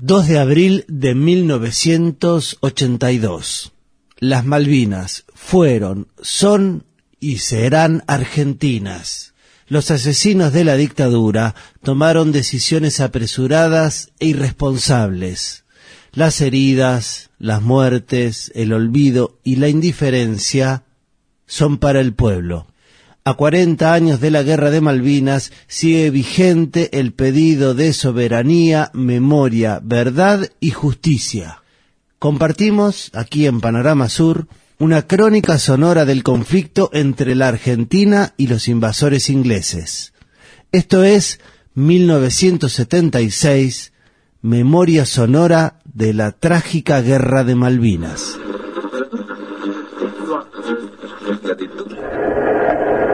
2 de abril de 1982. Las Malvinas fueron, son y serán argentinas. Los asesinos de la dictadura tomaron decisiones apresuradas e irresponsables. Las heridas, las muertes, el olvido y la indiferencia son para el pueblo. A 40 años de la Guerra de Malvinas sigue vigente el pedido de soberanía, memoria, verdad y justicia. Compartimos aquí en Panorama Sur una crónica sonora del conflicto entre la Argentina y los invasores ingleses. Esto es 1976, Memoria Sonora de la Trágica Guerra de Malvinas.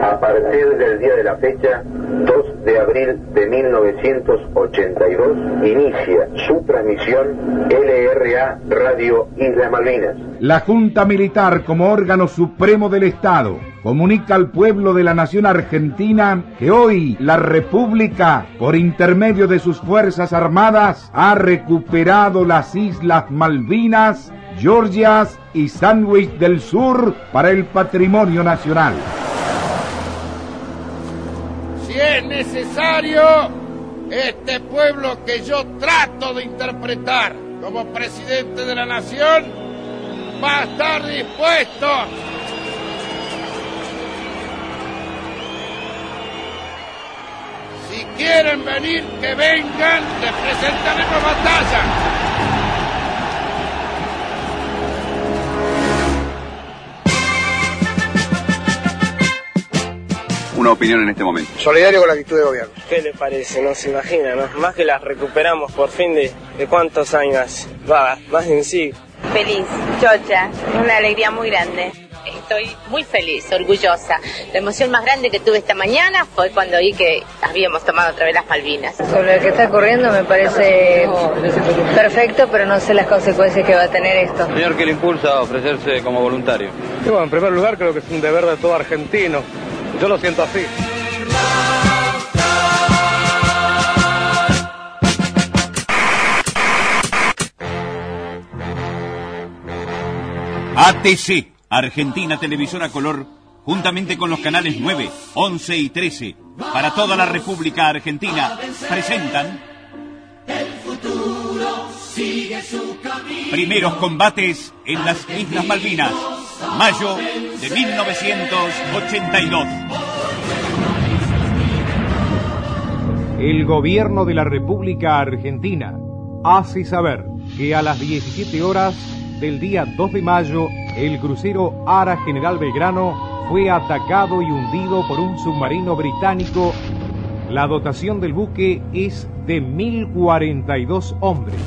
A partir del día de la fecha, 2 de abril de 1982, inicia su transmisión LRA Radio Isla Malvinas. La Junta Militar, como órgano supremo del Estado, comunica al pueblo de la nación argentina que hoy la República, por intermedio de sus Fuerzas Armadas, ha recuperado las Islas Malvinas, Georgias y Sandwich del Sur para el patrimonio nacional. Si es necesario, este pueblo que yo trato de interpretar como presidente de la nación va a estar dispuesto Si quieren venir, que vengan, les presentaremos batalla. Una opinión en este momento. Solidario con la actitud de gobierno. ¿Qué le parece? No se imagina, ¿no? Más que las recuperamos por fin de, de cuántos años. Va, más de un siglo. Feliz, chocha, una alegría muy grande. Estoy muy feliz, orgullosa. La emoción más grande que tuve esta mañana fue cuando vi que habíamos tomado otra vez las Malvinas. Sobre lo que está ocurriendo me parece perfecto, pero no sé las consecuencias que va a tener esto. Señor, ¿qué le impulsa a ofrecerse como voluntario? Y bueno, en primer lugar creo que es un deber de todo argentino. Yo lo siento así. ATC, Argentina Televisora Color, juntamente con los canales 9, 11 y 13, para toda la República Argentina, presentan Primeros combates en las Islas Malvinas, mayo de 1982. El gobierno de la República Argentina hace saber que a las 17 horas del día 2 de mayo, el crucero Ara General Belgrano fue atacado y hundido por un submarino británico. La dotación del buque es de 1042 hombres.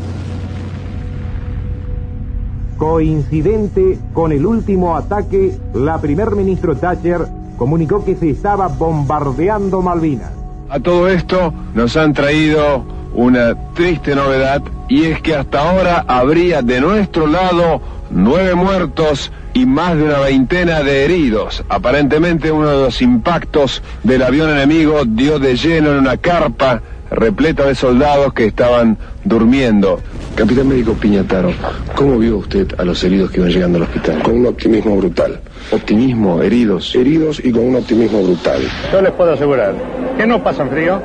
Coincidente con el último ataque, la primer ministro Thatcher comunicó que se estaba bombardeando Malvinas. A todo esto nos han traído una triste novedad y es que hasta ahora habría de nuestro lado nueve muertos y más de una veintena de heridos. Aparentemente uno de los impactos del avión enemigo dio de lleno en una carpa repleta de soldados que estaban durmiendo. Capitán médico Piñataro, ¿cómo vio usted a los heridos que iban llegando al hospital? Con un optimismo brutal. ¿Optimismo? ¿Heridos? Heridos y con un optimismo brutal. Yo les puedo asegurar que no pasan frío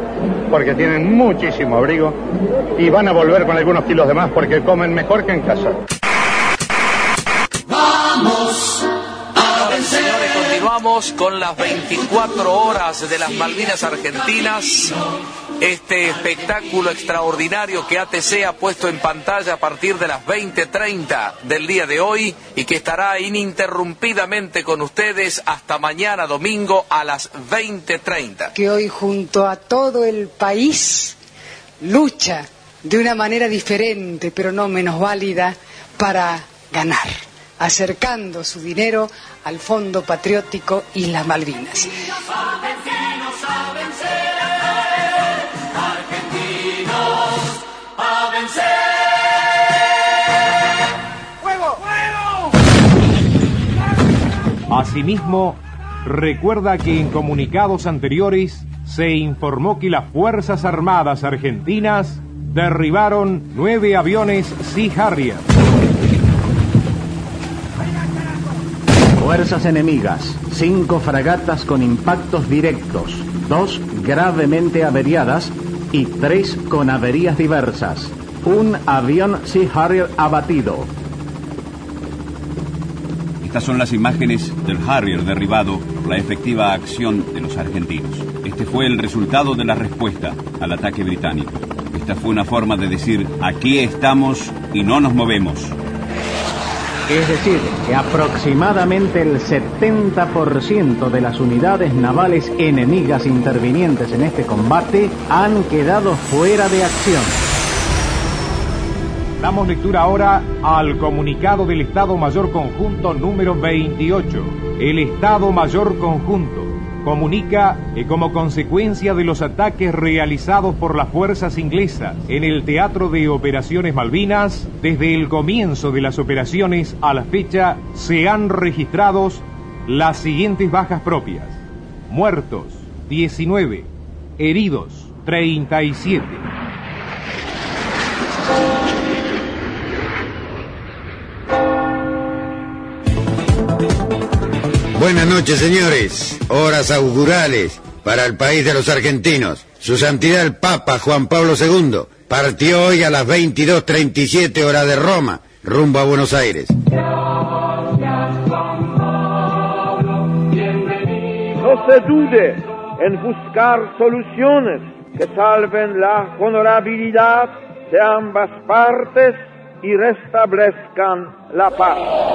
porque tienen muchísimo abrigo y van a volver con algunos kilos de más porque comen mejor que en casa. Con las 24 horas de las Malvinas Argentinas. Este espectáculo extraordinario que ATC ha puesto en pantalla a partir de las 20:30 del día de hoy y que estará ininterrumpidamente con ustedes hasta mañana domingo a las 20:30. Que hoy junto a todo el país lucha de una manera diferente, pero no menos válida, para ganar acercando su dinero al Fondo Patriótico Islas Malvinas. Asimismo, recuerda que en comunicados anteriores se informó que las Fuerzas Armadas Argentinas derribaron nueve aviones Sea. Fuerzas enemigas, cinco fragatas con impactos directos, dos gravemente averiadas y tres con averías diversas. Un avión Sea Harrier abatido. Estas son las imágenes del Harrier derribado por la efectiva acción de los argentinos. Este fue el resultado de la respuesta al ataque británico. Esta fue una forma de decir, aquí estamos y no nos movemos. Es decir, que aproximadamente el 70% de las unidades navales enemigas intervinientes en este combate han quedado fuera de acción. Damos lectura ahora al comunicado del Estado Mayor Conjunto número 28. El Estado Mayor Conjunto comunica que como consecuencia de los ataques realizados por las fuerzas inglesas en el Teatro de Operaciones Malvinas, desde el comienzo de las operaciones a la fecha se han registrado las siguientes bajas propias. Muertos, 19. Heridos, 37. Buenas noches, señores. Horas augurales para el país de los argentinos. Su Santidad el Papa Juan Pablo II partió hoy a las 22.37 horas de Roma, rumbo a Buenos Aires. No se dude en buscar soluciones que salven la honorabilidad de ambas partes y restablezcan la paz.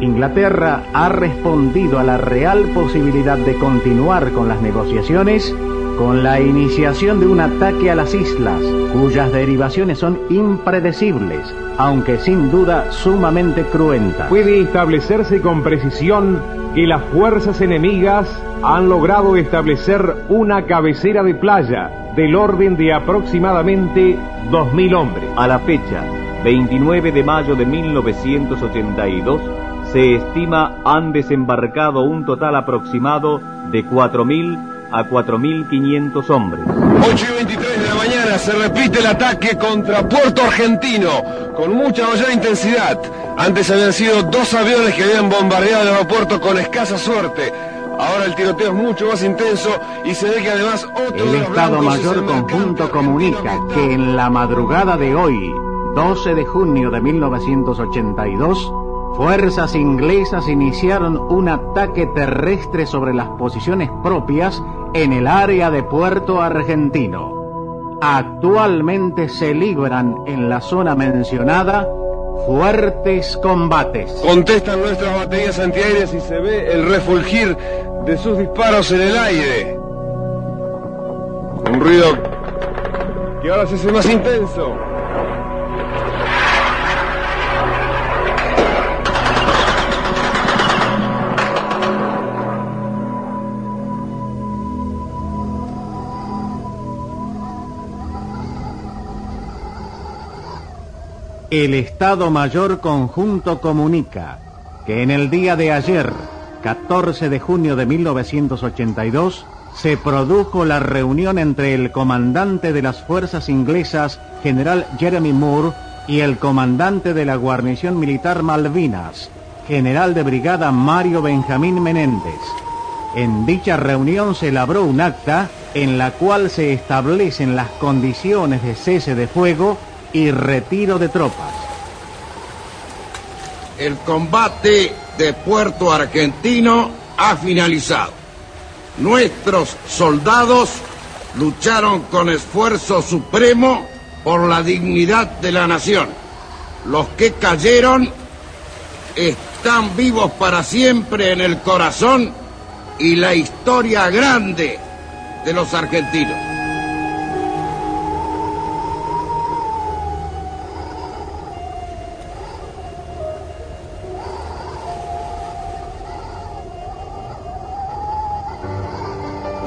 Inglaterra ha respondido a la real posibilidad de continuar con las negociaciones con la iniciación de un ataque a las islas, cuyas derivaciones son impredecibles, aunque sin duda sumamente cruentas. Puede establecerse con precisión que las fuerzas enemigas han logrado establecer una cabecera de playa del orden de aproximadamente 2.000 hombres. A la fecha, 29 de mayo de 1982, se estima han desembarcado un total aproximado de 4.000 a 4.500 hombres. 8 y 23 de la mañana se repite el ataque contra Puerto Argentino con mucha mayor intensidad. Antes habían sido dos aviones que habían bombardeado el aeropuerto con escasa suerte. Ahora el tiroteo es mucho más intenso y se ve que además otro El Estado Mayor Conjunto comunica que en la madrugada de hoy, 12 de junio de 1982, fuerzas inglesas iniciaron un ataque terrestre sobre las posiciones propias en el área de Puerto Argentino. Actualmente se libran en la zona mencionada fuertes combates. Contestan nuestras baterías antiaéreas y se ve el refulgir de sus disparos en el aire. Un ruido que ahora se hace más intenso. El Estado Mayor Conjunto comunica que en el día de ayer, 14 de junio de 1982, se produjo la reunión entre el comandante de las fuerzas inglesas, general Jeremy Moore, y el comandante de la guarnición militar Malvinas, general de brigada Mario Benjamín Menéndez. En dicha reunión se elaboró un acta en la cual se establecen las condiciones de cese de fuego y retiro de tropas. El combate de Puerto Argentino ha finalizado. Nuestros soldados lucharon con esfuerzo supremo por la dignidad de la nación. Los que cayeron están vivos para siempre en el corazón y la historia grande de los argentinos.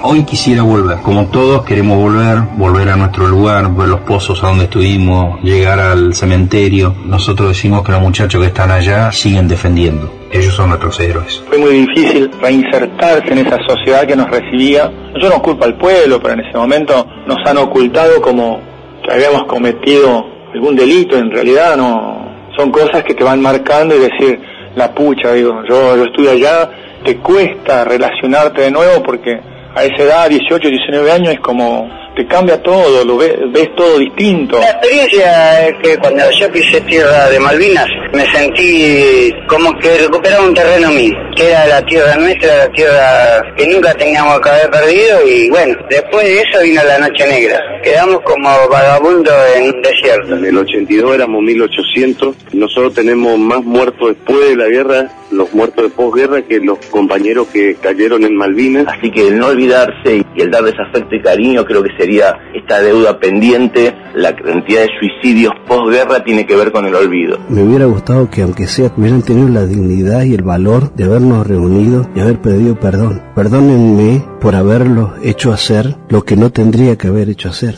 Hoy quisiera volver, como todos queremos volver, volver a nuestro lugar, ver los pozos a donde estuvimos, llegar al cementerio. Nosotros decimos que los muchachos que están allá siguen defendiendo. Ellos son nuestros héroes. Fue muy difícil reinsertarse en esa sociedad que nos recibía. Yo no culpa al pueblo, pero en ese momento nos han ocultado como que habíamos cometido algún delito. En realidad no, son cosas que te van marcando y decir, la pucha, digo, yo, yo estuve allá, te cuesta relacionarte de nuevo porque a esa edad, 18, 19 años, es como te cambia todo, lo ves, ves todo distinto. La experiencia es que cuando yo pisé tierra de Malvinas, me sentí como que recuperaba un terreno mío, que era la tierra nuestra, la tierra que nunca teníamos que haber perdido y bueno, después de eso vino la noche negra. Quedamos como vagabundos en un desierto. En el 82 éramos 1800, nosotros tenemos más muertos después de la guerra, los muertos de posguerra, que los compañeros que cayeron en Malvinas. Así que el no olvidarse y el darles afecto y cariño creo que sería esta deuda pendiente, la cantidad de suicidios posguerra tiene que ver con el olvido. Me hubiera gustado que aunque sea hubieran tenido la dignidad y el valor de habernos reunido y haber pedido perdón. Perdónenme por haberlo hecho hacer lo que no tendría que haber hecho hacer.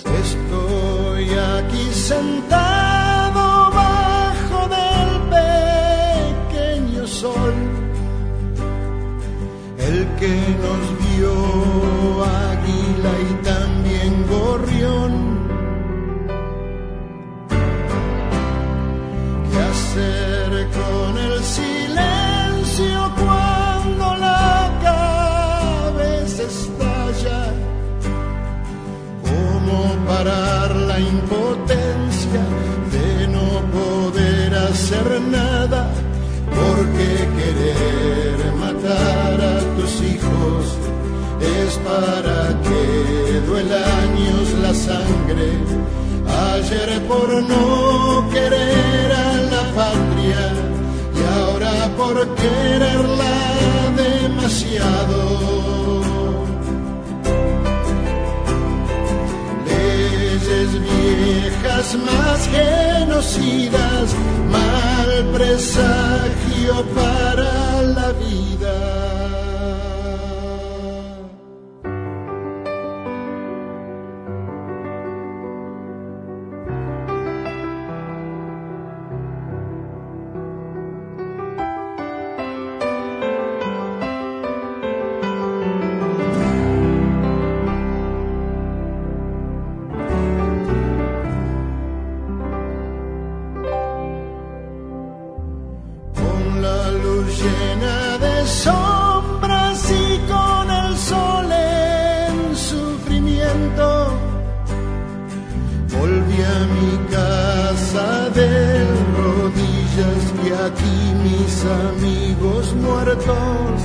Con el silencio cuando la cabeza estalla? ¿Cómo parar la impotencia de no poder hacer nada? Porque querer matar a tus hijos es para que duela años la sangre. Ayer por no quererla demasiado. leyes viejas más genocidas, mal presagio para la vida. Aquí mis amigos muertos.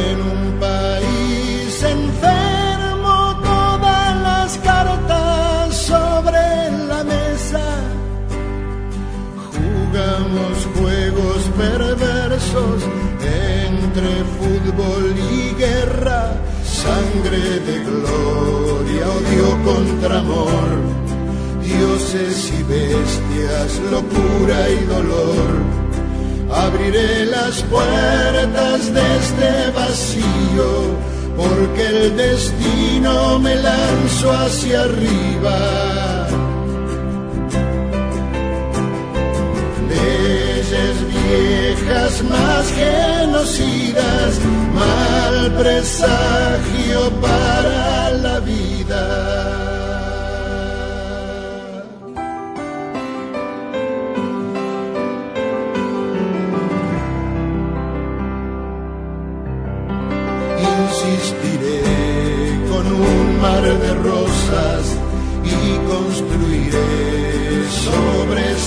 En un país enfermo todas las cartas sobre la mesa. Jugamos juegos perversos entre fútbol y guerra, sangre de gloria, odio contra amor, dioses y bestias, locura y dolor. Abriré las puertas de este vacío, porque el destino me lanzó hacia arriba. leyes viejas más genocidas, mal presagio para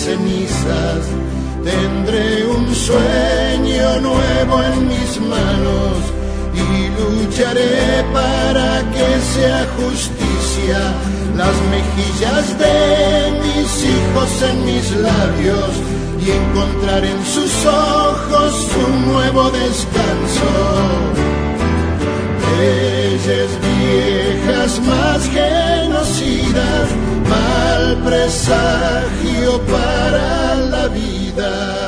cenizas. Tendré un sueño nuevo en mis manos y lucharé para que sea justicia las mejillas de mis hijos en mis labios y encontrar en sus ojos un nuevo descanso leyes viejas más genocidas, mal presagio para la vida.